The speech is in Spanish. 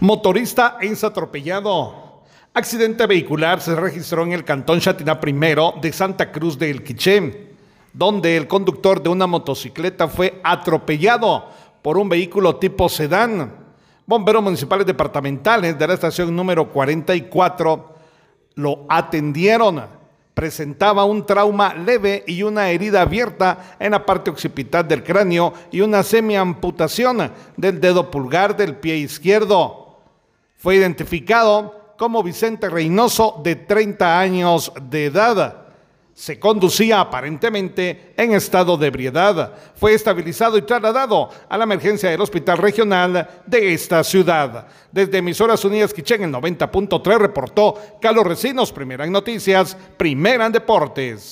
Motorista es atropellado. Accidente vehicular se registró en el cantón Chatiná I de Santa Cruz de El Quiché, donde el conductor de una motocicleta fue atropellado por un vehículo tipo sedán. Bomberos municipales departamentales de la estación número 44 lo atendieron. Presentaba un trauma leve y una herida abierta en la parte occipital del cráneo y una semiamputación del dedo pulgar del pie izquierdo. Fue identificado como Vicente Reynoso, de 30 años de edad. Se conducía aparentemente en estado de ebriedad. Fue estabilizado y trasladado a la emergencia del Hospital Regional de esta ciudad. Desde Emisoras Unidas Quichén, el 90.3 reportó Carlos Recinos, primera en noticias, primera en deportes.